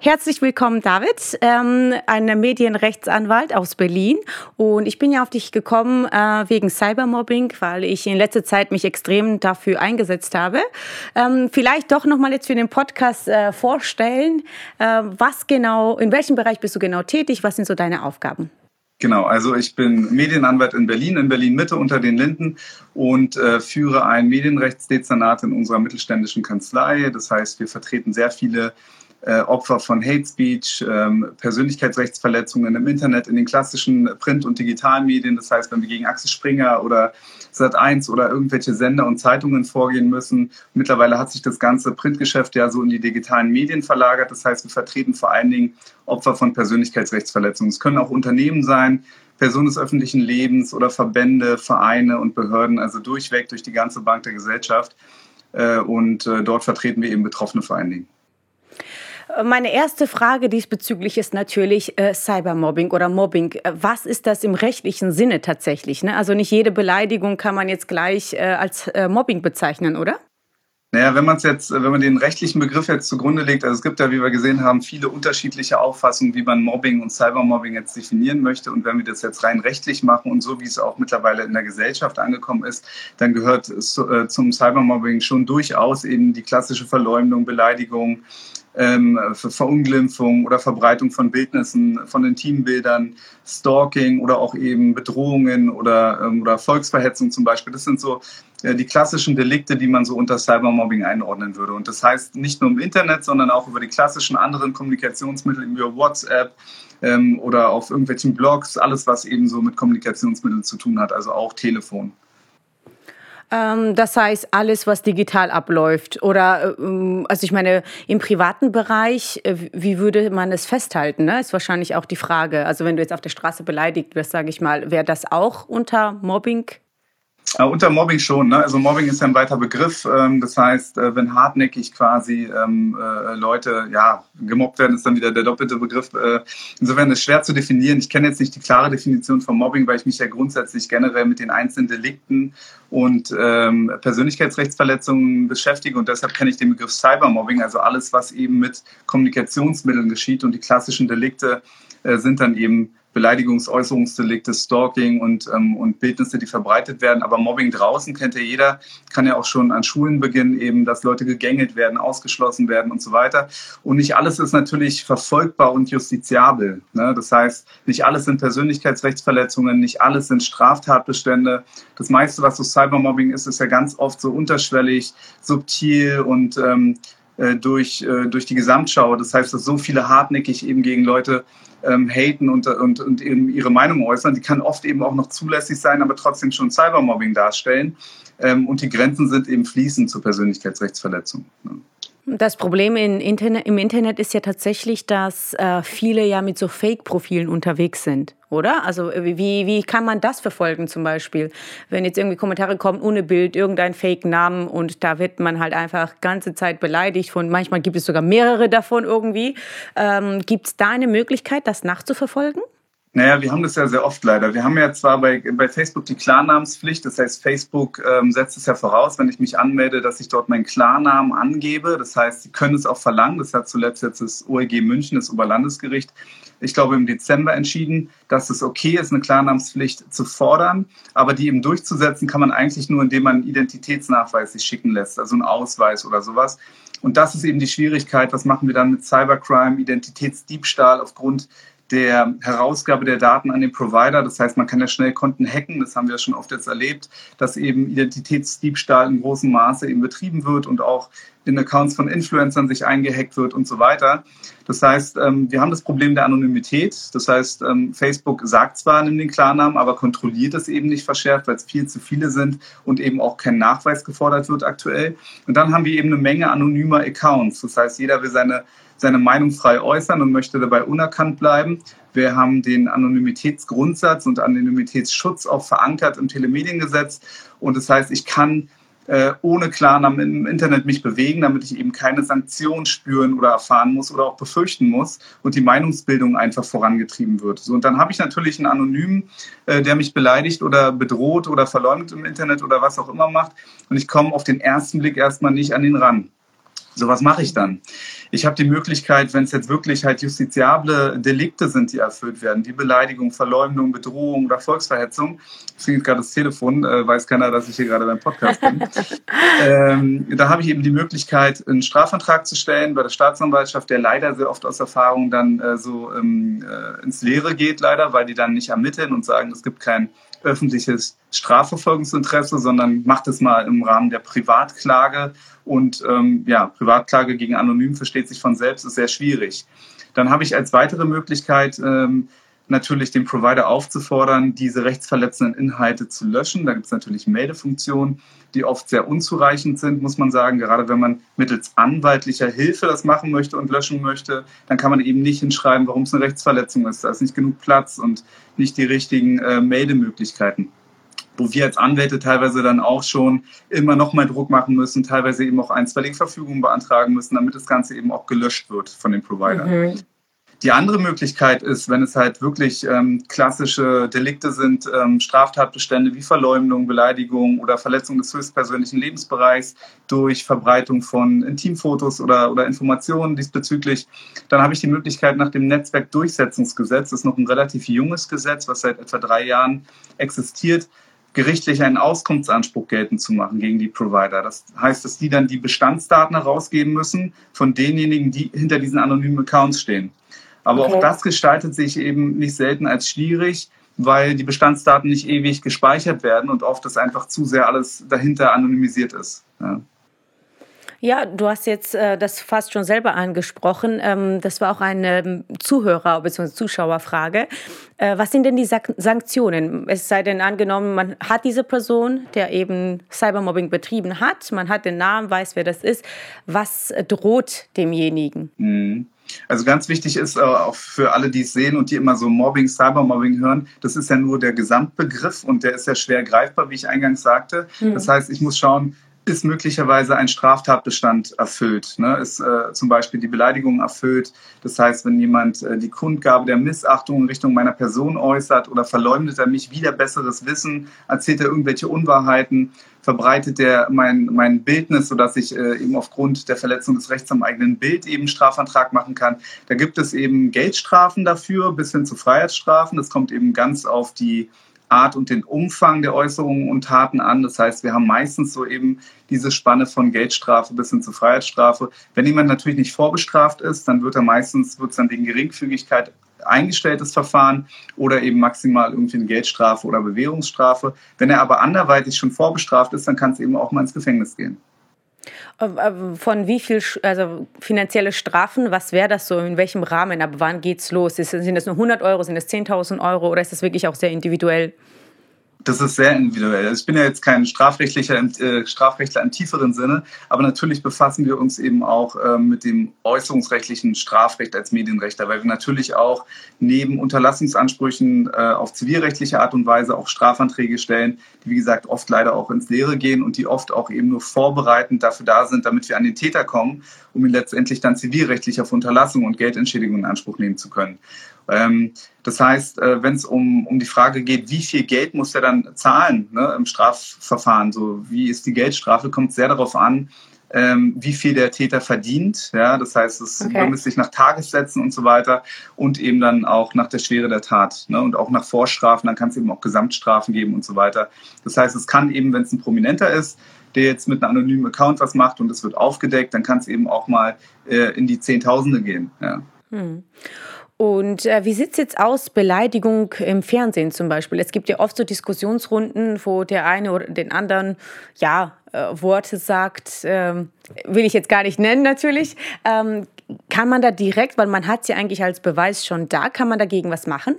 Herzlich willkommen, David, ähm, ein Medienrechtsanwalt aus Berlin. Und ich bin ja auf dich gekommen äh, wegen Cybermobbing, weil ich in letzter Zeit mich extrem dafür eingesetzt habe. Ähm, vielleicht doch nochmal jetzt für den Podcast äh, vorstellen, äh, was genau, in welchem Bereich bist du genau tätig, was sind so deine Aufgaben? Genau, also ich bin Medienanwalt in Berlin, in Berlin Mitte unter den Linden und äh, führe ein Medienrechtsdezernat in unserer mittelständischen Kanzlei. Das heißt, wir vertreten sehr viele äh, Opfer von Hate Speech, ähm, Persönlichkeitsrechtsverletzungen im Internet, in den klassischen Print- und Digitalmedien. Das heißt, wenn wir gegen Axel Springer oder Sat1 oder irgendwelche Sender und Zeitungen vorgehen müssen. Mittlerweile hat sich das ganze Printgeschäft ja so in die digitalen Medien verlagert. Das heißt, wir vertreten vor allen Dingen Opfer von Persönlichkeitsrechtsverletzungen. Es können auch Unternehmen sein, Personen des öffentlichen Lebens oder Verbände, Vereine und Behörden, also durchweg durch die ganze Bank der Gesellschaft. Äh, und äh, dort vertreten wir eben Betroffene vor allen Dingen. Meine erste Frage diesbezüglich ist natürlich äh, Cybermobbing oder Mobbing. Äh, was ist das im rechtlichen Sinne tatsächlich? Ne? Also nicht jede Beleidigung kann man jetzt gleich äh, als äh, Mobbing bezeichnen, oder? Naja, wenn man jetzt, wenn man den rechtlichen Begriff jetzt zugrunde legt, also es gibt ja, wie wir gesehen haben, viele unterschiedliche Auffassungen, wie man Mobbing und Cybermobbing jetzt definieren möchte. Und wenn wir das jetzt rein rechtlich machen und so wie es auch mittlerweile in der Gesellschaft angekommen ist, dann gehört äh, zum Cybermobbing schon durchaus eben die klassische Verleumdung, Beleidigung, ähm, Verunglimpfung oder Verbreitung von Bildnissen, von Intimbildern, Stalking oder auch eben Bedrohungen oder, ähm, oder Volksverhetzung zum Beispiel. Das sind so äh, die klassischen Delikte, die man so unter Cybermobbing einordnen würde. Und das heißt nicht nur im Internet, sondern auch über die klassischen anderen Kommunikationsmittel, über WhatsApp ähm, oder auf irgendwelchen Blogs, alles, was eben so mit Kommunikationsmitteln zu tun hat, also auch Telefon. Ähm, das heißt, alles, was digital abläuft. Oder, ähm, also ich meine, im privaten Bereich, äh, wie würde man es festhalten? Ne? Ist wahrscheinlich auch die Frage. Also wenn du jetzt auf der Straße beleidigt wirst, sage ich mal, wäre das auch unter Mobbing äh, unter Mobbing schon. Ne? Also Mobbing ist ja ein weiter Begriff. Ähm, das heißt, äh, wenn hartnäckig quasi ähm, äh, Leute ja, gemobbt werden, ist dann wieder der doppelte Begriff. Äh, insofern ist es schwer zu definieren. Ich kenne jetzt nicht die klare Definition von Mobbing, weil ich mich ja grundsätzlich generell mit den einzelnen Delikten und ähm, Persönlichkeitsrechtsverletzungen beschäftige und deshalb kenne ich den Begriff Cybermobbing, also alles, was eben mit Kommunikationsmitteln geschieht und die klassischen Delikte äh, sind dann eben Beleidigungsäußerungsdelikte, Stalking und, ähm, und Bildnisse, die verbreitet werden. Aber Mobbing draußen kennt ja jeder, kann ja auch schon an Schulen beginnen, eben, dass Leute gegängelt werden, ausgeschlossen werden und so weiter. Und nicht alles ist natürlich verfolgbar und justiziabel. Ne? Das heißt, nicht alles sind Persönlichkeitsrechtsverletzungen, nicht alles sind Straftatbestände. Das meiste, was so Cybermobbing ist, ist ja ganz oft so unterschwellig, subtil und ähm, äh, durch, äh, durch die Gesamtschau. Das heißt, dass so viele hartnäckig eben gegen Leute ähm, haten und, und, und eben ihre Meinung äußern. Die kann oft eben auch noch zulässig sein, aber trotzdem schon Cybermobbing darstellen. Ähm, und die Grenzen sind eben fließend zur Persönlichkeitsrechtsverletzung. Das Problem Internet, im Internet ist ja tatsächlich, dass äh, viele ja mit so Fake-Profilen unterwegs sind, oder? Also wie, wie kann man das verfolgen zum Beispiel? Wenn jetzt irgendwie Kommentare kommen ohne Bild, irgendein Fake-Namen und da wird man halt einfach ganze Zeit beleidigt von, manchmal gibt es sogar mehrere davon irgendwie. Ähm, gibt es da eine Möglichkeit, das nachzuverfolgen? Naja, wir haben das ja sehr oft leider. Wir haben ja zwar bei, bei Facebook die Klarnamenspflicht, das heißt, Facebook ähm, setzt es ja voraus, wenn ich mich anmelde, dass ich dort meinen Klarnamen angebe. Das heißt, sie können es auch verlangen. Das hat zuletzt jetzt das OEG München, das Oberlandesgericht, ich glaube im Dezember entschieden, dass es okay ist, eine Klarnamenspflicht zu fordern, aber die eben durchzusetzen kann man eigentlich nur, indem man einen Identitätsnachweis sich schicken lässt, also einen Ausweis oder sowas. Und das ist eben die Schwierigkeit. Was machen wir dann mit Cybercrime, Identitätsdiebstahl aufgrund der Herausgabe der Daten an den Provider. Das heißt, man kann ja schnell Konten hacken. Das haben wir schon oft jetzt erlebt, dass eben Identitätsdiebstahl in großem Maße eben betrieben wird und auch in Accounts von Influencern sich eingehackt wird und so weiter. Das heißt, ähm, wir haben das Problem der Anonymität. Das heißt, ähm, Facebook sagt zwar in den Klarnamen, aber kontrolliert es eben nicht verschärft, weil es viel zu viele sind und eben auch kein Nachweis gefordert wird aktuell. Und dann haben wir eben eine Menge anonymer Accounts. Das heißt, jeder will seine seine Meinung frei äußern und möchte dabei unerkannt bleiben. Wir haben den Anonymitätsgrundsatz und Anonymitätsschutz auch verankert im Telemediengesetz. Und das heißt, ich kann äh, ohne Klarnamen im Internet mich bewegen, damit ich eben keine Sanktionen spüren oder erfahren muss oder auch befürchten muss und die Meinungsbildung einfach vorangetrieben wird. So, und dann habe ich natürlich einen Anonymen, äh, der mich beleidigt oder bedroht oder verleumdet im Internet oder was auch immer macht. Und ich komme auf den ersten Blick erstmal nicht an ihn ran. So, was mache ich dann? Ich habe die Möglichkeit, wenn es jetzt wirklich halt justiziable Delikte sind, die erfüllt werden, wie Beleidigung, Verleumdung, Bedrohung oder Volksverhetzung, es klingt gerade das Telefon, äh, weiß keiner, dass ich hier gerade beim Podcast bin, ähm, da habe ich eben die Möglichkeit, einen Strafantrag zu stellen bei der Staatsanwaltschaft, der leider sehr oft aus Erfahrung dann äh, so ähm, äh, ins Leere geht, leider, weil die dann nicht ermitteln und sagen, es gibt kein öffentliches Strafverfolgungsinteresse, sondern macht es mal im Rahmen der Privatklage. Und ähm, ja, Privatklage gegen Anonym versteht sich von selbst, ist sehr schwierig. Dann habe ich als weitere Möglichkeit, ähm, natürlich den Provider aufzufordern, diese rechtsverletzenden Inhalte zu löschen. Da gibt es natürlich Meldefunktionen, die oft sehr unzureichend sind, muss man sagen. Gerade wenn man mittels anwaltlicher Hilfe das machen möchte und löschen möchte, dann kann man eben nicht hinschreiben, warum es eine Rechtsverletzung ist. Da ist nicht genug Platz und nicht die richtigen äh, Meldemöglichkeiten wo wir als Anwälte teilweise dann auch schon immer noch mal Druck machen müssen, teilweise eben auch einstweilige Verfügungen beantragen müssen, damit das Ganze eben auch gelöscht wird von den Providern. Mhm. Die andere Möglichkeit ist, wenn es halt wirklich ähm, klassische Delikte sind, ähm, Straftatbestände wie Verleumdung, Beleidigung oder Verletzung des höchstpersönlichen Lebensbereichs durch Verbreitung von Intimfotos oder, oder Informationen diesbezüglich, dann habe ich die Möglichkeit nach dem Netzwerkdurchsetzungsgesetz, das ist noch ein relativ junges Gesetz, was seit etwa drei Jahren existiert, gerichtlich einen Auskunftsanspruch geltend zu machen gegen die Provider. Das heißt, dass die dann die Bestandsdaten herausgeben müssen von denjenigen, die hinter diesen anonymen Accounts stehen. Aber okay. auch das gestaltet sich eben nicht selten als schwierig, weil die Bestandsdaten nicht ewig gespeichert werden und oft das einfach zu sehr alles dahinter anonymisiert ist. Ja. Ja, du hast jetzt äh, das fast schon selber angesprochen. Ähm, das war auch eine ähm, Zuhörer- bzw. Zuschauerfrage. Äh, was sind denn die Sak Sanktionen? Es sei denn angenommen, man hat diese Person, der eben Cybermobbing betrieben hat, man hat den Namen, weiß, wer das ist. Was droht demjenigen? Mhm. Also ganz wichtig ist äh, auch für alle, die es sehen und die immer so Mobbing, Cybermobbing hören, das ist ja nur der Gesamtbegriff und der ist ja schwer greifbar, wie ich eingangs sagte. Mhm. Das heißt, ich muss schauen, ist möglicherweise ein Straftatbestand erfüllt. Ne? Ist äh, zum Beispiel die Beleidigung erfüllt. Das heißt, wenn jemand äh, die Kundgabe der Missachtung in Richtung meiner Person äußert oder verleumdet er mich wieder besseres Wissen, erzählt er irgendwelche Unwahrheiten, verbreitet er mein, mein Bildnis, sodass ich äh, eben aufgrund der Verletzung des Rechts am eigenen Bild eben Strafantrag machen kann. Da gibt es eben Geldstrafen dafür bis hin zu Freiheitsstrafen. Das kommt eben ganz auf die Art und den Umfang der Äußerungen und Taten an. Das heißt, wir haben meistens so eben diese Spanne von Geldstrafe bis hin zu Freiheitsstrafe. Wenn jemand natürlich nicht vorbestraft ist, dann wird er meistens, wird es dann wegen Geringfügigkeit eingestelltes Verfahren oder eben maximal irgendwie eine Geldstrafe oder Bewährungsstrafe. Wenn er aber anderweitig schon vorbestraft ist, dann kann es eben auch mal ins Gefängnis gehen. Äh, äh, von wie viel, also finanzielle Strafen, was wäre das so, in welchem Rahmen, ab wann geht es los? sind das nur 100 Euro, sind das 10.000 Euro oder ist das wirklich auch sehr individuell? Das ist sehr individuell. Also ich bin ja jetzt kein Strafrechtlicher, äh, Strafrechtler im tieferen Sinne, aber natürlich befassen wir uns eben auch äh, mit dem äußerungsrechtlichen Strafrecht als Medienrechter, weil wir natürlich auch neben Unterlassungsansprüchen äh, auf zivilrechtliche Art und Weise auch Strafanträge stellen, die wie gesagt oft leider auch ins Leere gehen und die oft auch eben nur vorbereitend dafür da sind, damit wir an den Täter kommen, um ihn letztendlich dann zivilrechtlich auf Unterlassung und Geldentschädigung in Anspruch nehmen zu können. Ähm, das heißt, äh, wenn es um, um die Frage geht, wie viel Geld muss er dann zahlen ne, im Strafverfahren, so wie ist die Geldstrafe, kommt sehr darauf an, ähm, wie viel der Täter verdient. Ja, das heißt, es okay. bemisst sich nach Tagessätzen und so weiter und eben dann auch nach der Schwere der Tat ne, und auch nach Vorstrafen. Dann kann es eben auch Gesamtstrafen geben und so weiter. Das heißt, es kann eben, wenn es ein Prominenter ist, der jetzt mit einem anonymen Account was macht und es wird aufgedeckt, dann kann es eben auch mal äh, in die Zehntausende gehen. Ja. Hm. Und äh, wie sieht es jetzt aus, Beleidigung im Fernsehen zum Beispiel? Es gibt ja oft so Diskussionsrunden, wo der eine oder den anderen, ja, äh, Worte sagt, ähm, will ich jetzt gar nicht nennen natürlich. Ähm, kann man da direkt, weil man hat sie ja eigentlich als Beweis schon da, kann man dagegen was machen?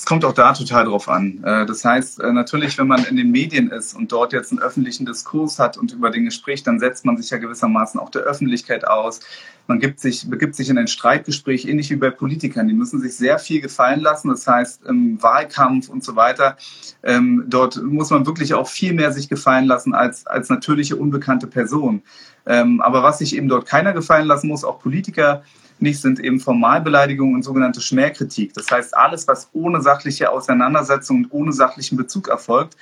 Es kommt auch da total drauf an. Äh, das heißt, äh, natürlich, wenn man in den Medien ist und dort jetzt einen öffentlichen Diskurs hat und über Dinge spricht, dann setzt man sich ja gewissermaßen auch der Öffentlichkeit aus. Man gibt sich, begibt sich in ein Streitgespräch, ähnlich wie bei Politikern. Die müssen sich sehr viel gefallen lassen. Das heißt, im Wahlkampf und so weiter, ähm, dort muss man wirklich auch viel mehr sich gefallen lassen als, als natürliche unbekannte Person. Ähm, aber was sich eben dort keiner gefallen lassen muss, auch Politiker, nicht, sind eben Formalbeleidigungen und sogenannte Schmähkritik. Das heißt, alles, was ohne sachliche Auseinandersetzung und ohne sachlichen Bezug erfolgt,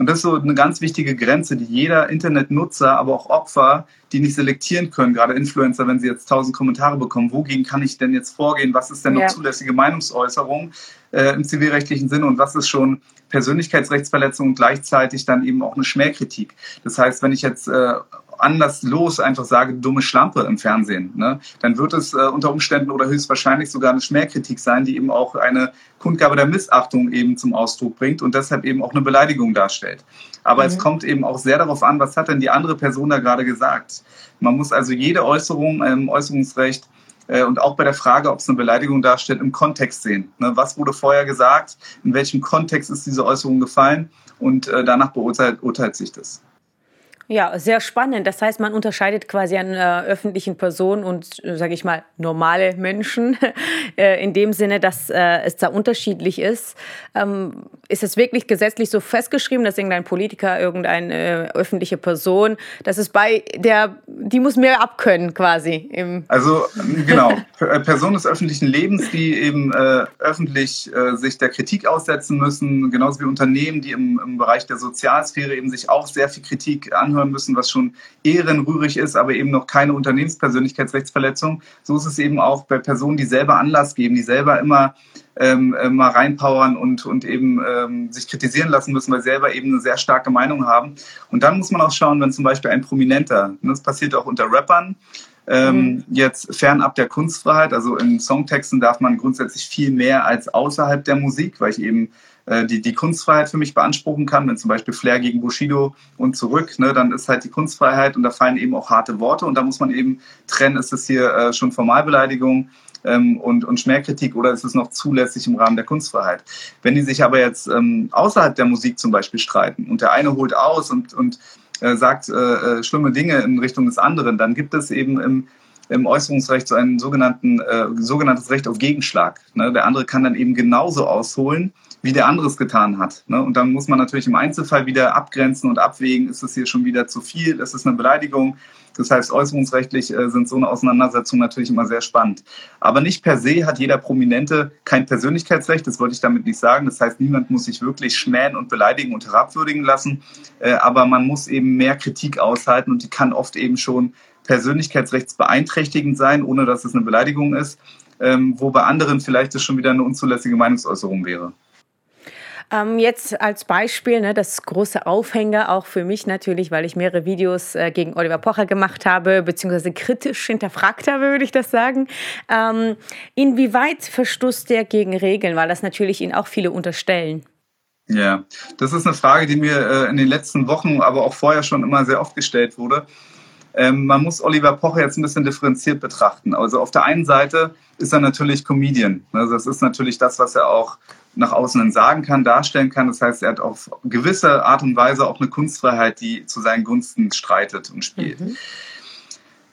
Und das ist so eine ganz wichtige Grenze, die jeder Internetnutzer, aber auch Opfer, die nicht selektieren können, gerade Influencer, wenn sie jetzt tausend Kommentare bekommen, wogegen kann ich denn jetzt vorgehen? Was ist denn noch ja. zulässige Meinungsäußerung äh, im zivilrechtlichen Sinne und was ist schon Persönlichkeitsrechtsverletzung und gleichzeitig dann eben auch eine Schmähkritik? Das heißt, wenn ich jetzt äh, anderslos einfach sage, dumme Schlampe im Fernsehen, ne, dann wird es äh, unter Umständen oder höchstwahrscheinlich sogar eine Schmähkritik sein, die eben auch eine Kundgabe der Missachtung eben zum Ausdruck bringt und deshalb eben auch eine Beleidigung darstellt. Aber mhm. es kommt eben auch sehr darauf an, was hat denn die andere Person da gerade gesagt. Man muss also jede Äußerung im Äußerungsrecht äh, und auch bei der Frage, ob es eine Beleidigung darstellt, im Kontext sehen. Ne, was wurde vorher gesagt? In welchem Kontext ist diese Äußerung gefallen? Und äh, danach beurteilt urteilt sich das. Ja, sehr spannend. Das heißt, man unterscheidet quasi an äh, öffentlichen Personen und, äh, sage ich mal, normale Menschen äh, in dem Sinne, dass äh, es da unterschiedlich ist. Ähm, ist es wirklich gesetzlich so festgeschrieben, dass irgendein Politiker, irgendeine öffentliche Person, dass es bei der, die muss mehr abkönnen quasi? also genau, äh, Personen des öffentlichen Lebens, die eben äh, öffentlich sich der Kritik aussetzen müssen, genauso wie Unternehmen, die im, im Bereich der Sozialsphäre eben sich auch sehr viel Kritik anhören anhören müssen, was schon ehrenrührig ist, aber eben noch keine Unternehmenspersönlichkeitsrechtsverletzung. So ist es eben auch bei Personen, die selber Anlass geben, die selber immer ähm, äh, mal reinpowern und, und eben ähm, sich kritisieren lassen müssen, weil sie selber eben eine sehr starke Meinung haben. Und dann muss man auch schauen, wenn zum Beispiel ein Prominenter, das passiert auch unter Rappern, ähm, mhm. jetzt fernab der Kunstfreiheit, also in Songtexten darf man grundsätzlich viel mehr als außerhalb der Musik, weil ich eben äh, die, die Kunstfreiheit für mich beanspruchen kann, wenn zum Beispiel Flair gegen Bushido und zurück, ne, dann ist halt die Kunstfreiheit und da fallen eben auch harte Worte und da muss man eben trennen, ist es hier äh, schon Formalbeleidigung ähm, und, und Schmähkritik oder ist es noch zulässig im Rahmen der Kunstfreiheit? Wenn die sich aber jetzt ähm, außerhalb der Musik zum Beispiel streiten und der eine holt aus und, und äh, sagt äh, äh schlimme Dinge in Richtung des anderen, dann gibt es eben im im Äußerungsrecht so ein sogenannten, äh, sogenanntes Recht auf Gegenschlag. Ne? Der andere kann dann eben genauso ausholen wie der andere es getan hat. Ne? Und dann muss man natürlich im Einzelfall wieder abgrenzen und abwägen, ist es hier schon wieder zu viel, ist es eine Beleidigung. Das heißt, äußerungsrechtlich äh, sind so eine Auseinandersetzungen natürlich immer sehr spannend. Aber nicht per se hat jeder Prominente kein Persönlichkeitsrecht, das wollte ich damit nicht sagen. Das heißt, niemand muss sich wirklich schmähen und beleidigen und herabwürdigen lassen. Äh, aber man muss eben mehr Kritik aushalten und die kann oft eben schon persönlichkeitsrechtsbeeinträchtigend sein, ohne dass es eine Beleidigung ist, ähm, wo bei anderen vielleicht es schon wieder eine unzulässige Meinungsäußerung wäre. Ähm, jetzt als Beispiel, ne, das große Aufhänger auch für mich natürlich, weil ich mehrere Videos äh, gegen Oliver Pocher gemacht habe, beziehungsweise kritisch hinterfragt habe, würde ich das sagen. Ähm, inwieweit verstoßt der gegen Regeln, weil das natürlich ihn auch viele unterstellen? Ja, das ist eine Frage, die mir äh, in den letzten Wochen, aber auch vorher schon immer sehr oft gestellt wurde. Ähm, man muss Oliver Pocher jetzt ein bisschen differenziert betrachten. Also auf der einen Seite ist er natürlich Comedian. Also das ist natürlich das, was er auch nach außen hin sagen kann, darstellen kann. Das heißt, er hat auf gewisse Art und Weise auch eine Kunstfreiheit, die zu seinen Gunsten streitet und spielt. Mhm.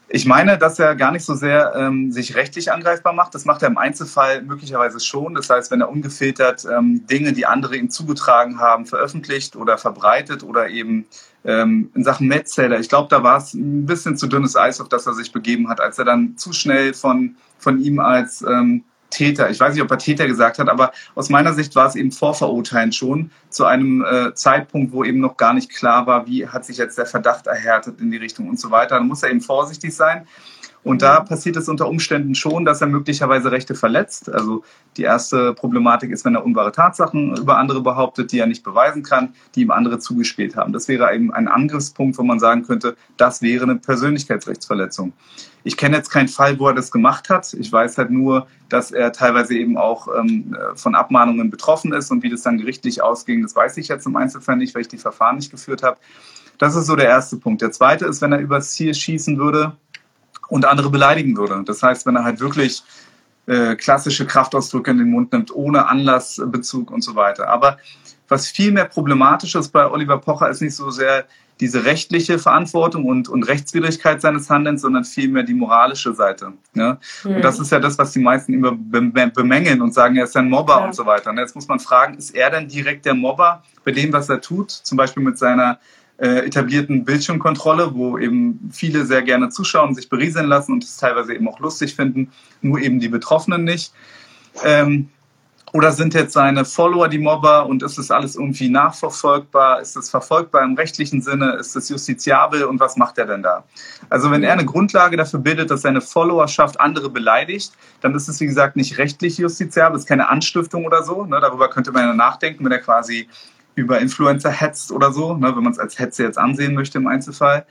Ich meine, dass er gar nicht so sehr ähm, sich rechtlich angreifbar macht. Das macht er im Einzelfall möglicherweise schon. Das heißt, wenn er ungefiltert ähm, Dinge, die andere ihm zugetragen haben, veröffentlicht oder verbreitet oder eben ähm, in Sachen Metzeller, ich glaube, da war es ein bisschen zu dünnes Eis, auf das er sich begeben hat, als er dann zu schnell von, von ihm als ähm, Täter, ich weiß nicht, ob er Täter gesagt hat, aber aus meiner Sicht war es eben vorverurteilen schon zu einem äh, Zeitpunkt, wo eben noch gar nicht klar war, wie hat sich jetzt der Verdacht erhärtet in die Richtung und so weiter. Dann muss er eben vorsichtig sein. Und da passiert es unter Umständen schon, dass er möglicherweise Rechte verletzt. Also die erste Problematik ist, wenn er unwahre Tatsachen über andere behauptet, die er nicht beweisen kann, die ihm andere zugespielt haben. Das wäre eben ein Angriffspunkt, wo man sagen könnte, das wäre eine Persönlichkeitsrechtsverletzung. Ich kenne jetzt keinen Fall, wo er das gemacht hat. Ich weiß halt nur, dass er teilweise eben auch ähm, von Abmahnungen betroffen ist und wie das dann gerichtlich ausging, das weiß ich jetzt im Einzelfall nicht, weil ich die Verfahren nicht geführt habe. Das ist so der erste Punkt. Der zweite ist, wenn er übers Ziel schießen würde, und andere beleidigen würde. Das heißt, wenn er halt wirklich äh, klassische Kraftausdrücke in den Mund nimmt, ohne Anlassbezug und so weiter. Aber was viel mehr problematisch ist bei Oliver Pocher, ist nicht so sehr diese rechtliche Verantwortung und, und Rechtswidrigkeit seines Handelns, sondern vielmehr die moralische Seite. Ne? Mhm. Und das ist ja das, was die meisten immer bemängeln und sagen, er ist ein Mobber ja. und so weiter. Und jetzt muss man fragen, ist er denn direkt der Mobber bei dem, was er tut? Zum Beispiel mit seiner äh, etablierten Bildschirmkontrolle, wo eben viele sehr gerne zuschauen, sich berieseln lassen und es teilweise eben auch lustig finden, nur eben die Betroffenen nicht. Ähm, Oder sind jetzt seine Follower die Mobber und ist das alles irgendwie nachverfolgbar? Ist es verfolgbar im rechtlichen Sinne? Ist es justiziabel und was macht er denn da? Also wenn er eine Grundlage dafür bildet, dass seine Followerschaft andere beleidigt, dann ist es wie gesagt nicht rechtlich justiziabel, ist keine Anstiftung oder so. Ne? Darüber könnte man ja nachdenken, wenn er quasi über Influencer hetzt oder so, ne? wenn man es als Hetze jetzt ansehen möchte im Einzelfall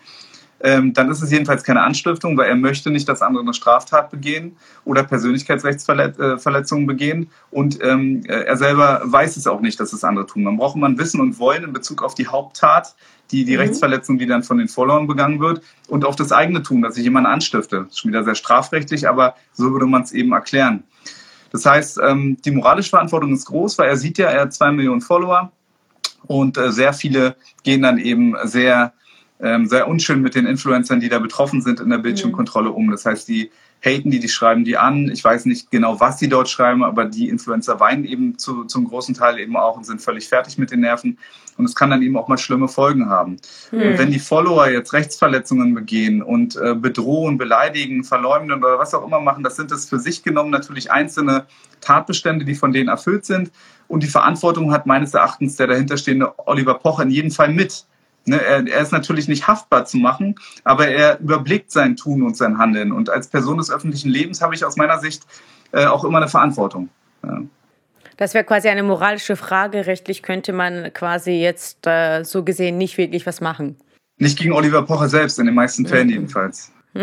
ähm, dann ist es jedenfalls keine Anstiftung, weil er möchte nicht, dass andere eine Straftat begehen oder Persönlichkeitsrechtsverletzungen äh, begehen und ähm, äh, er selber weiß es auch nicht, dass es andere tun. Man braucht man Wissen und Wollen in Bezug auf die Haupttat, die, die mhm. Rechtsverletzung, die dann von den Followern begangen wird und auf das eigene Tun, dass ich jemanden anstifte. Das ist schon wieder sehr strafrechtlich, aber so würde man es eben erklären. Das heißt, ähm, die moralische Verantwortung ist groß, weil er sieht ja, er hat zwei Millionen Follower und äh, sehr viele gehen dann eben sehr ähm, sehr unschön mit den Influencern, die da betroffen sind in der Bildschirmkontrolle um. Das heißt, die haten die, die schreiben die an. Ich weiß nicht genau, was die dort schreiben, aber die Influencer weinen eben zu, zum großen Teil eben auch und sind völlig fertig mit den Nerven. Und es kann dann eben auch mal schlimme Folgen haben. Mhm. Und wenn die Follower jetzt Rechtsverletzungen begehen und äh, bedrohen, beleidigen, verleumden oder was auch immer machen, das sind es für sich genommen natürlich einzelne Tatbestände, die von denen erfüllt sind. Und die Verantwortung hat meines Erachtens der dahinterstehende Oliver Pocher in jedem Fall mit. Ne, er, er, ist natürlich nicht haftbar zu machen, aber er überblickt sein Tun und sein Handeln. Und als Person des öffentlichen Lebens habe ich aus meiner Sicht äh, auch immer eine Verantwortung. Ja. Das wäre quasi eine moralische Frage. Rechtlich könnte man quasi jetzt äh, so gesehen nicht wirklich was machen. Nicht gegen Oliver Pocher selbst, in den meisten Fällen jedenfalls.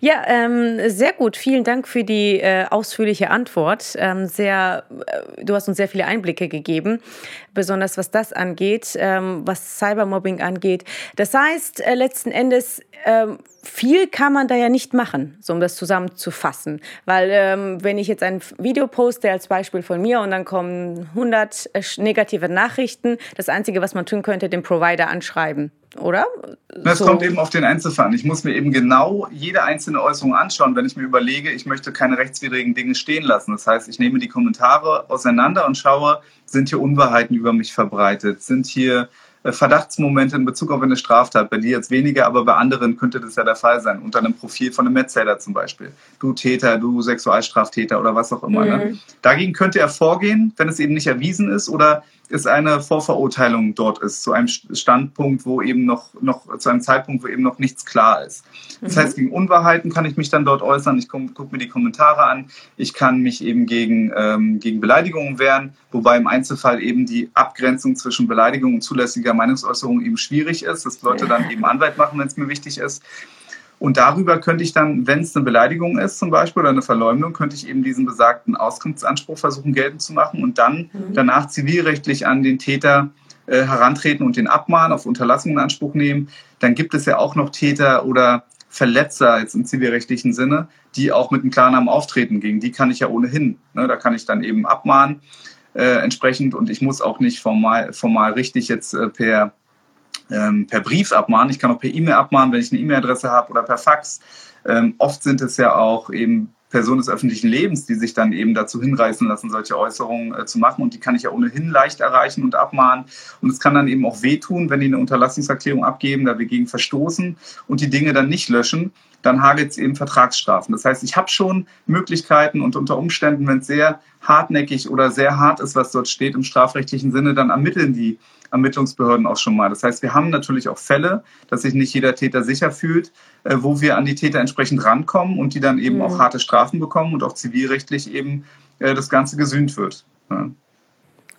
Ja, ähm, sehr gut. Vielen Dank für die äh, ausführliche Antwort. Ähm, sehr, äh, du hast uns sehr viele Einblicke gegeben, besonders was das angeht, ähm, was Cybermobbing angeht. Das heißt, äh, letzten Endes, ähm, viel kann man da ja nicht machen, so um das zusammenzufassen. Weil ähm, wenn ich jetzt ein Video poste als Beispiel von mir und dann kommen 100 äh, negative Nachrichten, das Einzige, was man tun könnte, den Provider anschreiben oder? Das so. kommt eben auf den Einzelfall an. Ich muss mir eben genau jede einzelne Äußerung anschauen, wenn ich mir überlege, ich möchte keine rechtswidrigen Dinge stehen lassen. Das heißt, ich nehme die Kommentare auseinander und schaue, sind hier Unwahrheiten über mich verbreitet? Sind hier äh, Verdachtsmomente in Bezug auf eine Straftat. Bei dir jetzt weniger, aber bei anderen könnte das ja der Fall sein. Unter einem Profil von einem Metzeler zum Beispiel. Du Täter, du Sexualstraftäter oder was auch immer. Ne? Mhm. Ne? Dagegen könnte er vorgehen, wenn es eben nicht erwiesen ist oder es eine Vorverurteilung dort ist, zu einem Standpunkt, wo eben noch, noch zu einem Zeitpunkt, wo eben noch nichts klar ist. Das mhm. heißt, gegen Unwahrheiten kann ich mich dann dort äußern. Ich gucke mir die Kommentare an. Ich kann mich eben gegen, ähm, gegen Beleidigungen wehren, wobei im Einzelfall eben die Abgrenzung zwischen Beleidigung und zulässiger Meinungsäußerung eben schwierig ist, dass Leute dann eben Anwalt machen, wenn es mir wichtig ist. Und darüber könnte ich dann, wenn es eine Beleidigung ist zum Beispiel oder eine Verleumdung, könnte ich eben diesen besagten Auskunftsanspruch versuchen geltend zu machen und dann mhm. danach zivilrechtlich an den Täter äh, herantreten und den abmahnen, auf Unterlassung in Anspruch nehmen. Dann gibt es ja auch noch Täter oder Verletzer jetzt im zivilrechtlichen Sinne, die auch mit einem Klarnamen auftreten. Gegen die kann ich ja ohnehin. Ne? Da kann ich dann eben abmahnen äh, entsprechend und ich muss auch nicht formal, formal richtig jetzt äh, per ähm, per Brief abmahnen. Ich kann auch per E-Mail abmahnen, wenn ich eine E-Mail-Adresse habe oder per Fax. Ähm, oft sind es ja auch eben Personen des öffentlichen Lebens, die sich dann eben dazu hinreißen lassen, solche Äußerungen äh, zu machen. Und die kann ich ja ohnehin leicht erreichen und abmahnen. Und es kann dann eben auch wehtun, wenn die eine Unterlassungserklärung abgeben, da wir gegen verstoßen und die Dinge dann nicht löschen. Dann hagelt es eben Vertragsstrafen. Das heißt, ich habe schon Möglichkeiten und unter Umständen, wenn es sehr hartnäckig oder sehr hart ist, was dort steht im strafrechtlichen Sinne, dann ermitteln die Ermittlungsbehörden auch schon mal. Das heißt, wir haben natürlich auch Fälle, dass sich nicht jeder Täter sicher fühlt, äh, wo wir an die Täter entsprechend rankommen und die dann eben mhm. auch harte Strafen bekommen und auch zivilrechtlich eben äh, das Ganze gesühnt wird. Ja.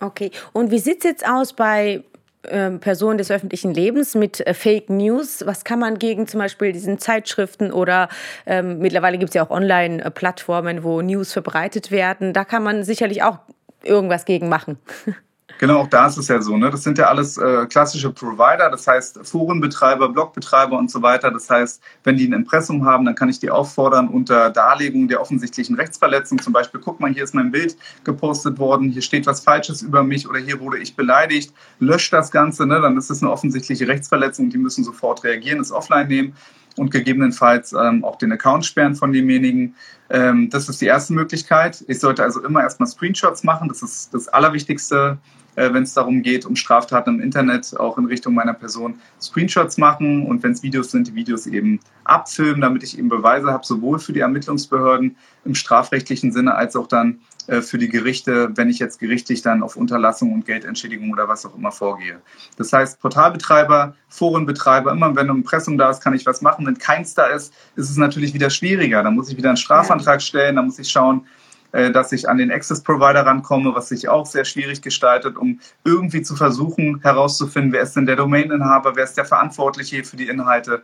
Okay, und wie sieht es jetzt aus bei ähm, Personen des öffentlichen Lebens mit äh, Fake News. Was kann man gegen zum Beispiel diesen Zeitschriften oder ähm, mittlerweile gibt es ja auch Online-Plattformen, wo News verbreitet werden. Da kann man sicherlich auch irgendwas gegen machen. Genau, auch da ist es ja so. Ne? Das sind ja alles äh, klassische Provider, das heißt Forenbetreiber, Blogbetreiber und so weiter. Das heißt, wenn die ein Impressum haben, dann kann ich die auffordern unter Darlegung der offensichtlichen Rechtsverletzung. Zum Beispiel, guck mal, hier ist mein Bild gepostet worden, hier steht was Falsches über mich oder hier wurde ich beleidigt. Löscht das Ganze, ne? dann ist es eine offensichtliche Rechtsverletzung. Die müssen sofort reagieren, es offline nehmen und gegebenenfalls ähm, auch den Account sperren von demjenigen. Ähm, das ist die erste Möglichkeit. Ich sollte also immer erstmal Screenshots machen. Das ist das Allerwichtigste äh, wenn es darum geht, um Straftaten im Internet, auch in Richtung meiner Person, Screenshots machen und wenn es Videos sind, die Videos eben abfilmen, damit ich eben Beweise habe, sowohl für die Ermittlungsbehörden im strafrechtlichen Sinne als auch dann äh, für die Gerichte, wenn ich jetzt gerichtlich dann auf Unterlassung und Geldentschädigung oder was auch immer vorgehe. Das heißt, Portalbetreiber, Forenbetreiber, immer wenn ein Impressum da ist, kann ich was machen. Wenn keins da ist, ist es natürlich wieder schwieriger. Dann muss ich wieder einen Strafantrag stellen, dann muss ich schauen, dass ich an den Access Provider rankomme, was sich auch sehr schwierig gestaltet, um irgendwie zu versuchen herauszufinden, wer ist denn der Domaininhaber, wer ist der Verantwortliche für die Inhalte.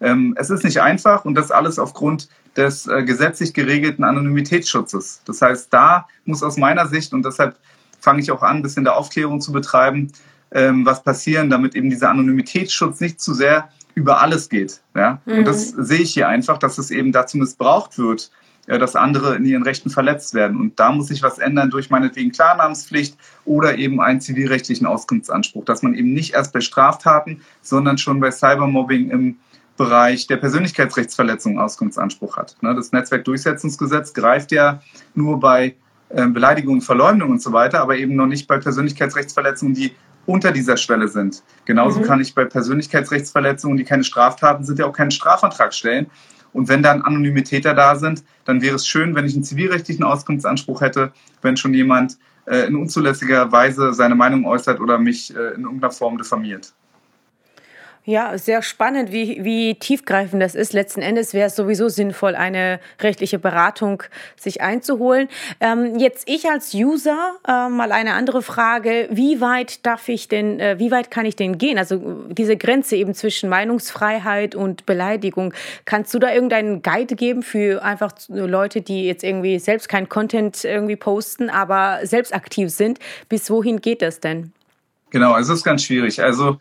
Ähm, es ist nicht einfach und das alles aufgrund des äh, gesetzlich geregelten Anonymitätsschutzes. Das heißt, da muss aus meiner Sicht, und deshalb fange ich auch an, ein bisschen der Aufklärung zu betreiben, ähm, was passieren, damit eben dieser Anonymitätsschutz nicht zu sehr über alles geht. Ja? Mhm. Und das mhm. sehe ich hier einfach, dass es eben dazu missbraucht wird, äh, dass andere in ihren Rechten verletzt werden. Und da muss sich was ändern durch meinetwegen Klarnamenspflicht oder eben einen zivilrechtlichen Auskunftsanspruch, dass man eben nicht erst bei Straftaten, sondern schon bei Cybermobbing im Bereich der Persönlichkeitsrechtsverletzung Auskunftsanspruch hat. Ne, das Netzwerkdurchsetzungsgesetz greift ja nur bei ähm, Beleidigungen, Verleumdung und so weiter, aber eben noch nicht bei Persönlichkeitsrechtsverletzungen, die unter dieser Schwelle sind. Genauso mhm. kann ich bei Persönlichkeitsrechtsverletzungen, die keine Straftaten sind, ja auch keinen Strafantrag stellen. Und wenn dann Anonymitäter da sind, dann wäre es schön, wenn ich einen zivilrechtlichen Auskunftsanspruch hätte, wenn schon jemand äh, in unzulässiger Weise seine Meinung äußert oder mich äh, in irgendeiner Form diffamiert. Ja, sehr spannend, wie, wie tiefgreifend das ist. Letzten Endes wäre es sowieso sinnvoll, eine rechtliche Beratung sich einzuholen. Ähm, jetzt ich als User äh, mal eine andere Frage. Wie weit darf ich denn, äh, wie weit kann ich denn gehen? Also diese Grenze eben zwischen Meinungsfreiheit und Beleidigung. Kannst du da irgendeinen Guide geben für einfach Leute, die jetzt irgendwie selbst kein Content irgendwie posten, aber selbst aktiv sind? Bis wohin geht das denn? Genau, also es ist ganz schwierig. Also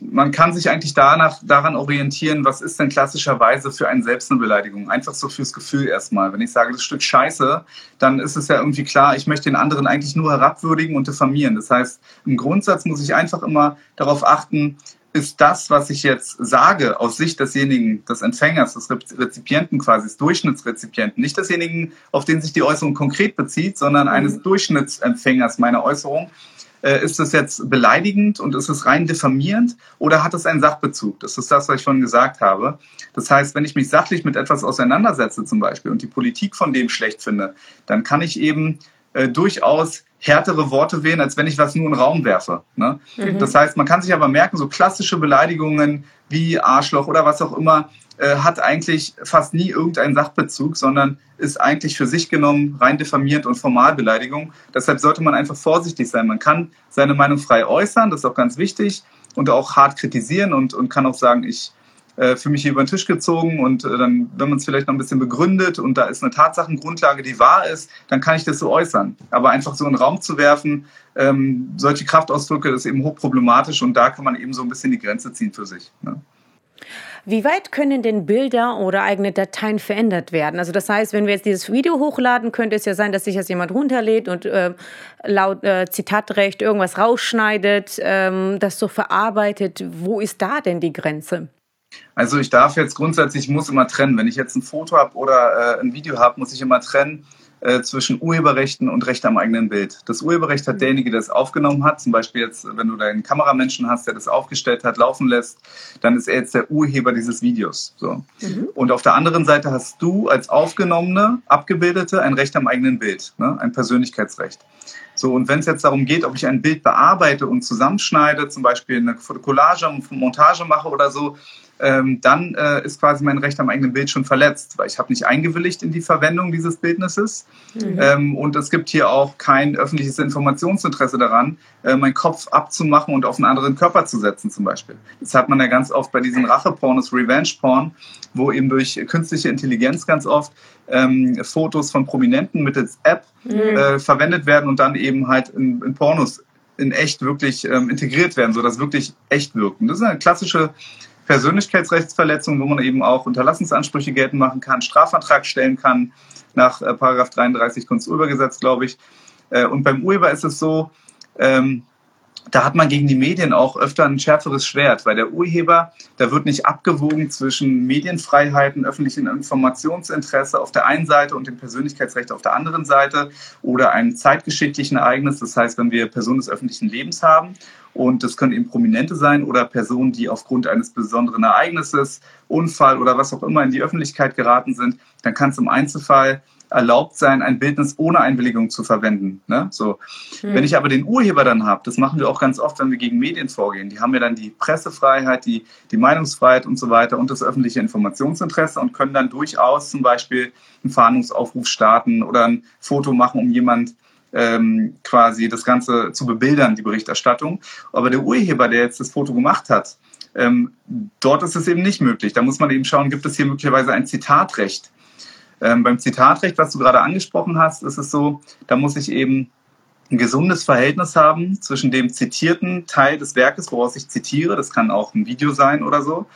man kann sich eigentlich danach, daran orientieren, was ist denn klassischerweise für einen selbst eine Beleidigung. Einfach so fürs Gefühl erstmal. Wenn ich sage, das Stück Scheiße, dann ist es ja irgendwie klar, ich möchte den anderen eigentlich nur herabwürdigen und diffamieren. Das heißt, im Grundsatz muss ich einfach immer darauf achten, ist das, was ich jetzt sage, aus Sicht desjenigen, des Empfängers, des Rezipienten quasi, des Durchschnittsrezipienten, nicht desjenigen, auf den sich die Äußerung konkret bezieht, sondern eines mhm. Durchschnittsempfängers meiner Äußerung, äh, ist es jetzt beleidigend und ist es rein diffamierend oder hat es einen Sachbezug? Das ist das, was ich vorhin gesagt habe. Das heißt, wenn ich mich sachlich mit etwas auseinandersetze zum Beispiel und die Politik von dem schlecht finde, dann kann ich eben äh, durchaus härtere Worte wählen, als wenn ich was nur in den Raum werfe. Ne? Mhm. Das heißt, man kann sich aber merken, so klassische Beleidigungen wie Arschloch oder was auch immer, äh, hat eigentlich fast nie irgendeinen Sachbezug, sondern ist eigentlich für sich genommen rein diffamierend und Formalbeleidigung. Deshalb sollte man einfach vorsichtig sein. Man kann seine Meinung frei äußern, das ist auch ganz wichtig, und auch hart kritisieren und, und kann auch sagen, ich für mich hier über den Tisch gezogen und äh, dann, wenn man es vielleicht noch ein bisschen begründet und da ist eine Tatsachengrundlage, die wahr ist, dann kann ich das so äußern. Aber einfach so in den Raum zu werfen, ähm, solche Kraftausdrücke, das ist eben hochproblematisch und da kann man eben so ein bisschen die Grenze ziehen für sich. Ne? Wie weit können denn Bilder oder eigene Dateien verändert werden? Also das heißt, wenn wir jetzt dieses Video hochladen, könnte es ja sein, dass sich das jemand runterlädt und äh, laut äh, Zitatrecht irgendwas rausschneidet, ähm, das so verarbeitet. Wo ist da denn die Grenze? Also ich darf jetzt grundsätzlich, ich muss immer trennen. Wenn ich jetzt ein Foto habe oder äh, ein Video habe, muss ich immer trennen äh, zwischen Urheberrechten und Recht am eigenen Bild. Das Urheberrecht hat derjenige, der es aufgenommen hat, zum Beispiel jetzt, wenn du deinen Kameramenschen hast, der das aufgestellt hat, laufen lässt, dann ist er jetzt der Urheber dieses Videos. So. Mhm. Und auf der anderen Seite hast du als Aufgenommene, Abgebildete ein Recht am eigenen Bild, ne? ein Persönlichkeitsrecht. So, und wenn es jetzt darum geht, ob ich ein Bild bearbeite und zusammenschneide, zum Beispiel eine eine Montage mache oder so, ähm, dann äh, ist quasi mein Recht am eigenen Bild schon verletzt, weil ich habe nicht eingewilligt in die Verwendung dieses Bildnisses. Mhm. Ähm, und es gibt hier auch kein öffentliches Informationsinteresse daran, äh, meinen Kopf abzumachen und auf einen anderen Körper zu setzen zum Beispiel. Das hat man ja ganz oft bei diesen Rache-Pornos, Revenge-Porn, wo eben durch künstliche Intelligenz ganz oft ähm, Fotos von Prominenten mittels App mhm. äh, verwendet werden und dann eben halt in, in Pornos in echt wirklich ähm, integriert werden, sodass wirklich echt wirken. Das ist eine klassische Persönlichkeitsrechtsverletzung, wo man eben auch Unterlassensansprüche geltend machen kann, Strafantrag stellen kann nach äh, Paragraph 33 Kunsturhebergesetz, glaube ich. Äh, und beim Urheber ist es so, ähm, da hat man gegen die Medien auch öfter ein schärferes Schwert, weil der Urheber, da wird nicht abgewogen zwischen Medienfreiheiten, öffentlichem Informationsinteresse auf der einen Seite und dem Persönlichkeitsrecht auf der anderen Seite oder einem zeitgeschichtlichen Ereignis, das heißt, wenn wir Personen des öffentlichen Lebens haben und das können eben Prominente sein oder Personen, die aufgrund eines besonderen Ereignisses, Unfall oder was auch immer in die Öffentlichkeit geraten sind, dann kann es im Einzelfall erlaubt sein, ein Bildnis ohne Einwilligung zu verwenden. Ne? So. Mhm. Wenn ich aber den Urheber dann habe, das machen wir auch ganz oft, wenn wir gegen Medien vorgehen, die haben ja dann die Pressefreiheit, die, die Meinungsfreiheit und so weiter und das öffentliche Informationsinteresse und können dann durchaus zum Beispiel einen Fahndungsaufruf starten oder ein Foto machen, um jemand ähm, quasi das Ganze zu bebildern, die Berichterstattung. Aber der Urheber, der jetzt das Foto gemacht hat, ähm, dort ist es eben nicht möglich. Da muss man eben schauen, gibt es hier möglicherweise ein Zitatrecht. Ähm, beim Zitatrecht, was du gerade angesprochen hast, ist es so, da muss ich eben ein gesundes Verhältnis haben zwischen dem zitierten Teil des Werkes, woraus ich zitiere, das kann auch ein Video sein oder so,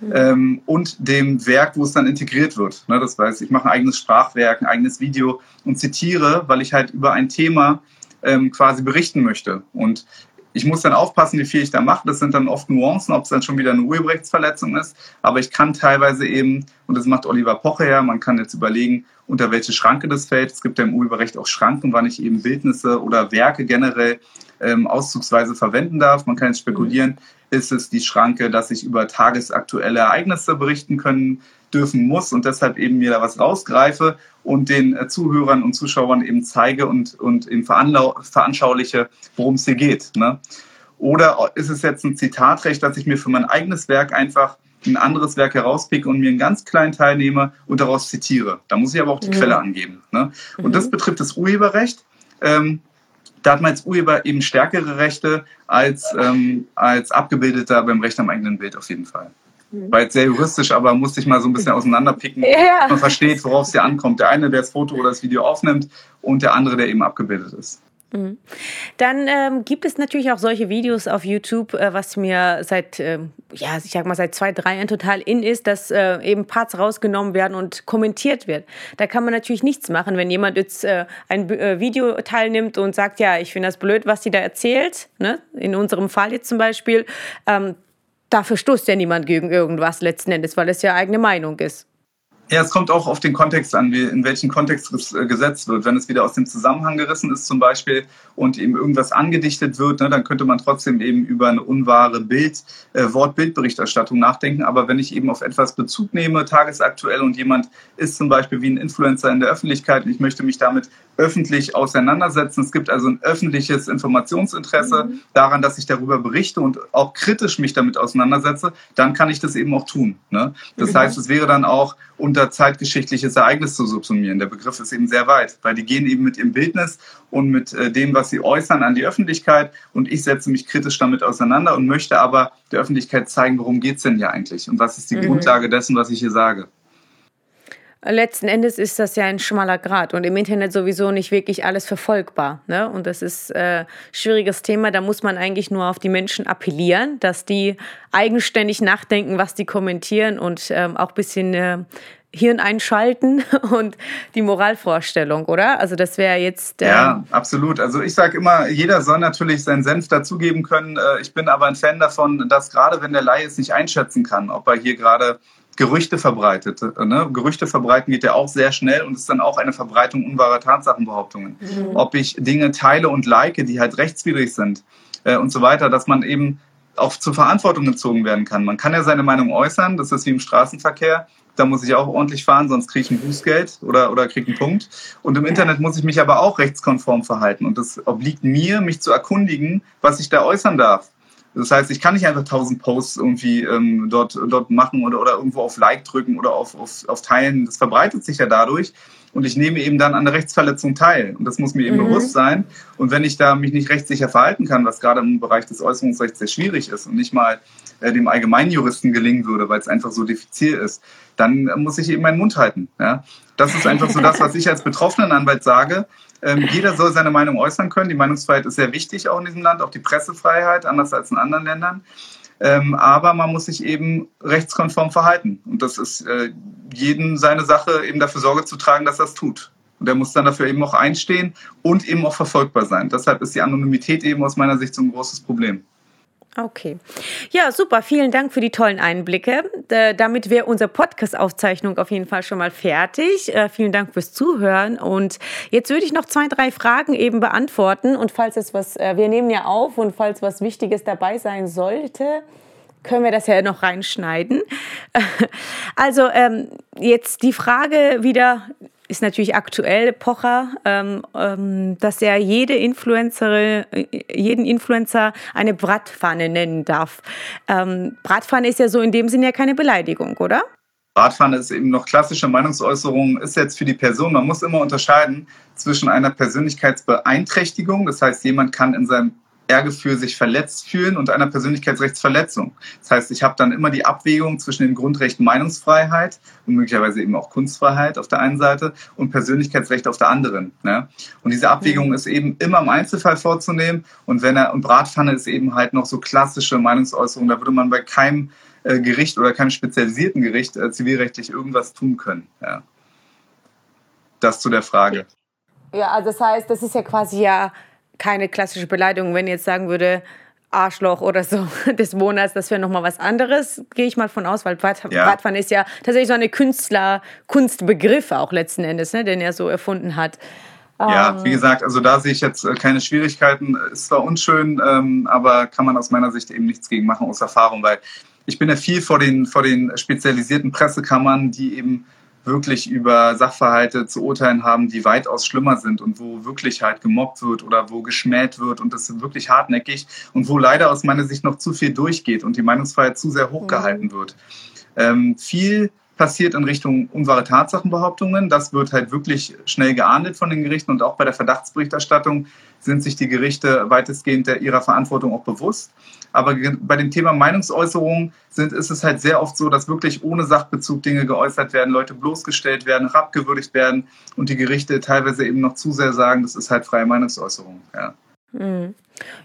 mhm. ähm, und dem Werk, wo es dann integriert wird. Ne, das heißt, ich mache ein eigenes Sprachwerk, ein eigenes Video und zitiere, weil ich halt über ein Thema ähm, quasi berichten möchte. Und ich muss dann aufpassen, wie viel ich da mache. Das sind dann oft Nuancen, ob es dann schon wieder eine Urheberrechtsverletzung ist. Aber ich kann teilweise eben, und das macht Oliver Poche ja, man kann jetzt überlegen, unter welche Schranke das fällt. Es gibt ja im Urheberrecht auch Schranken, wann ich eben Bildnisse oder Werke generell ähm, auszugsweise verwenden darf. Man kann jetzt spekulieren, ist es die Schranke, dass ich über tagesaktuelle Ereignisse berichten können dürfen muss und deshalb eben mir da was rausgreife und den äh, Zuhörern und Zuschauern eben zeige und, und eben veranschauliche, worum es hier geht. Ne? Oder ist es jetzt ein Zitatrecht, dass ich mir für mein eigenes Werk einfach ein anderes Werk herauspicke und mir einen ganz kleinen Teil nehme und daraus zitiere. Da muss ich aber auch die mhm. Quelle angeben. Ne? Und mhm. das betrifft das Urheberrecht. Ähm, da hat man als Urheber eben stärkere Rechte als, ähm, als Abgebildeter beim Recht am eigenen Bild auf jeden Fall. Mhm. War jetzt sehr juristisch, aber musste ich mal so ein bisschen auseinanderpicken. Ja. Man versteht, worauf es hier ankommt. Der eine, der das Foto oder das Video aufnimmt und der andere, der eben abgebildet ist. Mhm. Dann ähm, gibt es natürlich auch solche Videos auf YouTube, äh, was mir seit, äh, ja, ich sag mal, seit zwei, drei Jahren total in ist, dass äh, eben Parts rausgenommen werden und kommentiert wird. Da kann man natürlich nichts machen, wenn jemand jetzt äh, ein äh, Video teilnimmt und sagt, ja, ich finde das blöd, was sie da erzählt, ne? in unserem Fall jetzt zum Beispiel, ähm, dafür stoßt ja niemand gegen irgendwas letzten Endes, weil es ja eigene Meinung ist. Ja, es kommt auch auf den Kontext an, wie, in welchen Kontext es äh, gesetzt wird. Wenn es wieder aus dem Zusammenhang gerissen ist zum Beispiel und eben irgendwas angedichtet wird, ne, dann könnte man trotzdem eben über eine unwahre Bild, äh, Wort-Bild-Berichterstattung nachdenken. Aber wenn ich eben auf etwas Bezug nehme, tagesaktuell und jemand ist zum Beispiel wie ein Influencer in der Öffentlichkeit und ich möchte mich damit öffentlich auseinandersetzen. Es gibt also ein öffentliches Informationsinteresse mhm. daran, dass ich darüber berichte und auch kritisch mich damit auseinandersetze, dann kann ich das eben auch tun. Ne? Das mhm. heißt, es wäre dann auch unter zeitgeschichtliches Ereignis zu subsumieren. Der Begriff ist eben sehr weit, weil die gehen eben mit ihrem Bildnis und mit äh, dem, was sie äußern, an die Öffentlichkeit und ich setze mich kritisch damit auseinander und möchte aber der Öffentlichkeit zeigen, worum geht es denn hier eigentlich und was ist die mhm. Grundlage dessen, was ich hier sage. Letzten Endes ist das ja ein schmaler Grad und im Internet sowieso nicht wirklich alles verfolgbar. Ne? Und das ist ein äh, schwieriges Thema. Da muss man eigentlich nur auf die Menschen appellieren, dass die eigenständig nachdenken, was die kommentieren und ähm, auch ein bisschen äh, Hirn einschalten und die Moralvorstellung, oder? Also das wäre jetzt. Ähm ja, absolut. Also ich sage immer, jeder soll natürlich seinen Senf dazugeben können. Äh, ich bin aber ein Fan davon, dass gerade wenn der Laie es nicht einschätzen kann, ob er hier gerade Gerüchte verbreitet. Ne? Gerüchte verbreiten geht ja auch sehr schnell und ist dann auch eine Verbreitung unwahrer Tatsachenbehauptungen. Mhm. Ob ich Dinge teile und like, die halt rechtswidrig sind äh, und so weiter, dass man eben auch zur Verantwortung gezogen werden kann. Man kann ja seine Meinung äußern, das ist wie im Straßenverkehr. Da muss ich auch ordentlich fahren, sonst kriege ich ein Bußgeld oder, oder kriege einen Punkt. Und im Internet muss ich mich aber auch rechtskonform verhalten. Und es obliegt mir, mich zu erkundigen, was ich da äußern darf. Das heißt, ich kann nicht einfach tausend Posts irgendwie ähm, dort, dort machen oder, oder irgendwo auf Like drücken oder auf, auf, auf Teilen. Das verbreitet sich ja dadurch. Und ich nehme eben dann an der Rechtsverletzung teil. Und das muss mir eben mhm. bewusst sein. Und wenn ich da mich nicht rechtssicher verhalten kann, was gerade im Bereich des Äußerungsrechts sehr schwierig ist und nicht mal äh, dem Allgemeinjuristen gelingen würde, weil es einfach so diffizil ist, dann äh, muss ich eben meinen Mund halten. Ja? Das ist einfach so das, was ich als betroffenen Anwalt sage. Ähm, jeder soll seine Meinung äußern können. Die Meinungsfreiheit ist sehr wichtig auch in diesem Land, auch die Pressefreiheit, anders als in anderen Ländern. Ähm, aber man muss sich eben rechtskonform verhalten. Und das ist äh, jedem seine Sache, eben dafür Sorge zu tragen, dass er es tut. Und er muss dann dafür eben auch einstehen und eben auch verfolgbar sein. Deshalb ist die Anonymität eben aus meiner Sicht so ein großes Problem. Okay. Ja, super. Vielen Dank für die tollen Einblicke. damit wäre unsere Podcast-Aufzeichnung auf jeden Fall schon mal fertig. Äh, vielen Dank fürs Zuhören. Und jetzt würde ich noch zwei, drei Fragen eben beantworten. Und falls es was, äh, wir nehmen ja auf und falls was Wichtiges dabei sein sollte, können wir das ja noch reinschneiden. Also ähm, jetzt die Frage wieder ist natürlich aktuell Pocher, ähm, ähm, dass er jede Influencerin, jeden Influencer eine Bratpfanne nennen darf. Ähm, Bratpfanne ist ja so in dem Sinne ja keine Beleidigung, oder? Bratpfanne ist eben noch klassische Meinungsäußerung, ist jetzt für die Person, man muss immer unterscheiden zwischen einer Persönlichkeitsbeeinträchtigung, das heißt, jemand kann in seinem Ehrgefühl sich verletzt fühlen und einer Persönlichkeitsrechtsverletzung. Das heißt, ich habe dann immer die Abwägung zwischen den Grundrechten Meinungsfreiheit und möglicherweise eben auch Kunstfreiheit auf der einen Seite und Persönlichkeitsrecht auf der anderen. Ne? Und diese Abwägung mhm. ist eben immer im Einzelfall vorzunehmen. Und wenn er und Bratpfanne ist eben halt noch so klassische Meinungsäußerung, da würde man bei keinem äh, Gericht oder keinem spezialisierten Gericht äh, zivilrechtlich irgendwas tun können. Ja. Das zu der Frage. Ja, also das heißt, das ist ja quasi ja keine klassische Beleidigung. Wenn ich jetzt sagen würde, Arschloch oder so des Monats, das wäre nochmal was anderes, gehe ich mal von aus, weil Bratpfanne ja. ist ja tatsächlich so eine Künstler, Kunstbegriff auch letzten Endes, ne, den er so erfunden hat. Ja, ähm. wie gesagt, also da sehe ich jetzt äh, keine Schwierigkeiten. Ist zwar unschön, ähm, aber kann man aus meiner Sicht eben nichts gegen machen aus Erfahrung, weil ich bin ja viel vor den, vor den spezialisierten Pressekammern, die eben wirklich über Sachverhalte zu urteilen haben, die weitaus schlimmer sind und wo wirklich halt gemobbt wird oder wo geschmäht wird und das wirklich hartnäckig und wo leider aus meiner Sicht noch zu viel durchgeht und die Meinungsfreiheit zu sehr hochgehalten mhm. wird. Ähm, viel passiert in Richtung unwahre Tatsachenbehauptungen. Das wird halt wirklich schnell geahndet von den Gerichten und auch bei der Verdachtsberichterstattung sind sich die Gerichte weitestgehend ihrer Verantwortung auch bewusst. Aber bei dem Thema Meinungsäußerung sind, ist es halt sehr oft so, dass wirklich ohne Sachbezug Dinge geäußert werden, Leute bloßgestellt werden, herabgewürdigt werden und die Gerichte teilweise eben noch zu sehr sagen, das ist halt freie Meinungsäußerung. Ja. Mhm.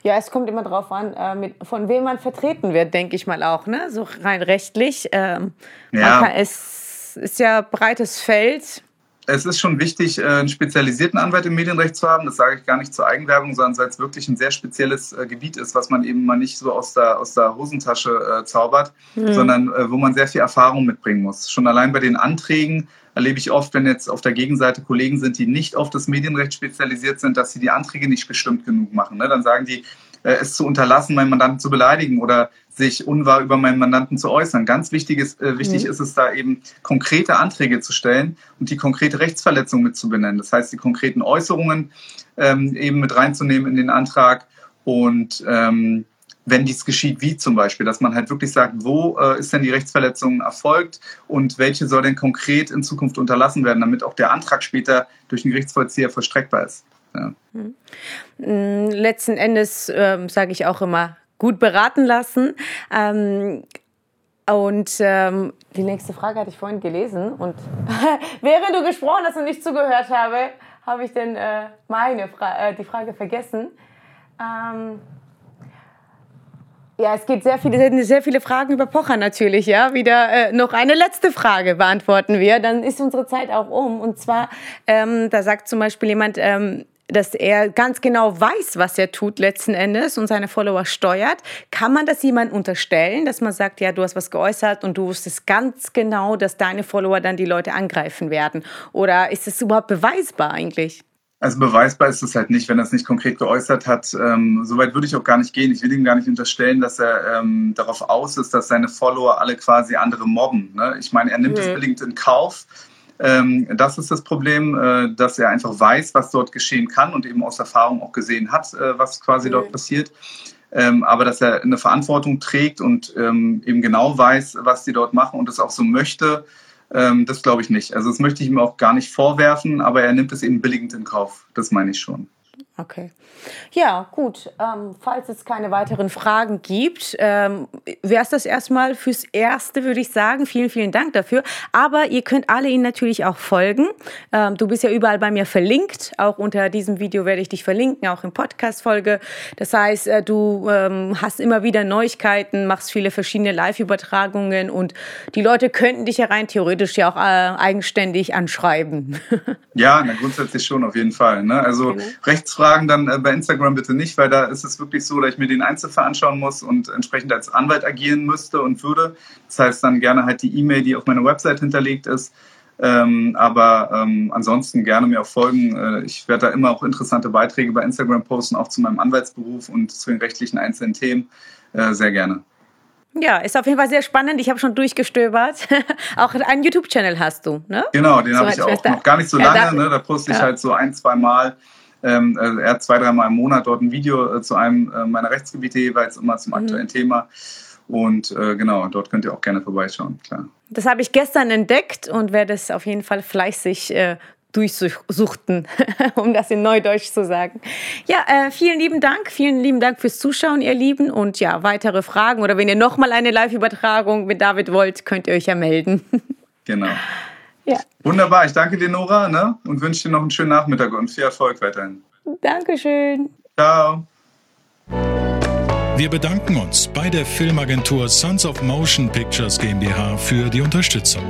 Ja, es kommt immer darauf an, äh, mit, von wem man vertreten wird, denke ich mal auch, ne? So rein rechtlich. Ähm, ja. Kann, es ist ja breites Feld. Es ist schon wichtig, äh, einen spezialisierten Anwalt im Medienrecht zu haben. Das sage ich gar nicht zur Eigenwerbung, sondern weil es wirklich ein sehr spezielles äh, Gebiet ist, was man eben mal nicht so aus der, aus der Hosentasche äh, zaubert, mhm. sondern äh, wo man sehr viel Erfahrung mitbringen muss. Schon allein bei den Anträgen erlebe ich oft, wenn jetzt auf der Gegenseite Kollegen sind, die nicht auf das Medienrecht spezialisiert sind, dass sie die Anträge nicht bestimmt genug machen. Ne? Dann sagen die, äh, es zu unterlassen, meinen Mandanten zu beleidigen oder sich unwahr über meinen Mandanten zu äußern. Ganz wichtig ist, äh, wichtig mhm. ist es da eben, konkrete Anträge zu stellen und die konkrete Rechtsverletzung mit zu benennen. Das heißt, die konkreten Äußerungen ähm, eben mit reinzunehmen in den Antrag und ähm, wenn dies geschieht, wie zum Beispiel, dass man halt wirklich sagt, wo äh, ist denn die Rechtsverletzung erfolgt und welche soll denn konkret in Zukunft unterlassen werden, damit auch der Antrag später durch den Gerichtsvollzieher vollstreckbar ist. Ja. Hm. Hm, letzten Endes ähm, sage ich auch immer, gut beraten lassen. Ähm, und ähm, die nächste Frage hatte ich vorhin gelesen und während du gesprochen hast und nicht zugehört habe, habe ich dann äh, meine Fra äh, die Frage vergessen. Ja, es gibt sehr viele, sehr viele Fragen über Pocher natürlich, ja. Wieder äh, noch eine letzte Frage beantworten wir, dann ist unsere Zeit auch um. Und zwar, ähm, da sagt zum Beispiel jemand, ähm, dass er ganz genau weiß, was er tut letzten Endes und seine Follower steuert. Kann man das jemandem unterstellen, dass man sagt, ja, du hast was geäußert und du wusstest ganz genau, dass deine Follower dann die Leute angreifen werden? Oder ist es überhaupt beweisbar eigentlich? Also beweisbar ist es halt nicht, wenn er es nicht konkret geäußert hat. Ähm, Soweit würde ich auch gar nicht gehen. Ich will ihm gar nicht unterstellen, dass er ähm, darauf aus ist, dass seine Follower alle quasi andere mobben. Ne? Ich meine, er nimmt es mhm. billigend in Kauf. Ähm, das ist das Problem, äh, dass er einfach weiß, was dort geschehen kann und eben aus Erfahrung auch gesehen hat, äh, was quasi mhm. dort passiert. Ähm, aber dass er eine Verantwortung trägt und ähm, eben genau weiß, was die dort machen und es auch so möchte, ähm, das glaube ich nicht. Also das möchte ich ihm auch gar nicht vorwerfen, aber er nimmt es eben billigend in Kauf. Das meine ich schon. Okay. Ja, gut. Ähm, falls es keine weiteren Fragen gibt, ähm, wäre es das erstmal fürs Erste, würde ich sagen. Vielen, vielen Dank dafür. Aber ihr könnt alle ihn natürlich auch folgen. Ähm, du bist ja überall bei mir verlinkt. Auch unter diesem Video werde ich dich verlinken, auch in Podcast-Folge. Das heißt, äh, du ähm, hast immer wieder Neuigkeiten, machst viele verschiedene Live-Übertragungen und die Leute könnten dich ja rein theoretisch ja auch äh, eigenständig anschreiben. ja, na, grundsätzlich schon, auf jeden Fall. Ne? Also genau. Rechtsfragen dann äh, bei Instagram bitte nicht, weil da ist es wirklich so, dass ich mir den Einzelfall anschauen muss und entsprechend als Anwalt agieren müsste und würde. Das heißt dann gerne halt die E-Mail, die auf meiner Website hinterlegt ist. Ähm, aber ähm, ansonsten gerne mir auch folgen. Äh, ich werde da immer auch interessante Beiträge bei Instagram posten, auch zu meinem Anwaltsberuf und zu den rechtlichen einzelnen Themen. Äh, sehr gerne. Ja, ist auf jeden Fall sehr spannend. Ich habe schon durchgestöbert. auch einen YouTube-Channel hast du, ne? Genau, den so habe ich auch noch gar nicht so lange. Ja, da, ne? da poste ich ja. halt so ein, zwei Mal. Ähm, also er hat zwei, dreimal im Monat dort ein Video äh, zu einem äh, meiner Rechtsgebiete jeweils immer zum mhm. aktuellen mhm. Thema. Und äh, genau, dort könnt ihr auch gerne vorbeischauen, klar. Das habe ich gestern entdeckt und werde es auf jeden Fall fleißig äh, durchsuchten, um das in Neudeutsch zu sagen. Ja, äh, vielen lieben Dank, vielen lieben Dank fürs Zuschauen, ihr Lieben. Und ja, weitere Fragen oder wenn ihr nochmal eine Live-Übertragung mit David wollt, könnt ihr euch ja melden. Genau. Ja. Wunderbar, ich danke dir, Nora, ne? und wünsche dir noch einen schönen Nachmittag und viel Erfolg weiterhin. Dankeschön. Ciao. Wir bedanken uns bei der Filmagentur Sons of Motion Pictures GmbH für die Unterstützung.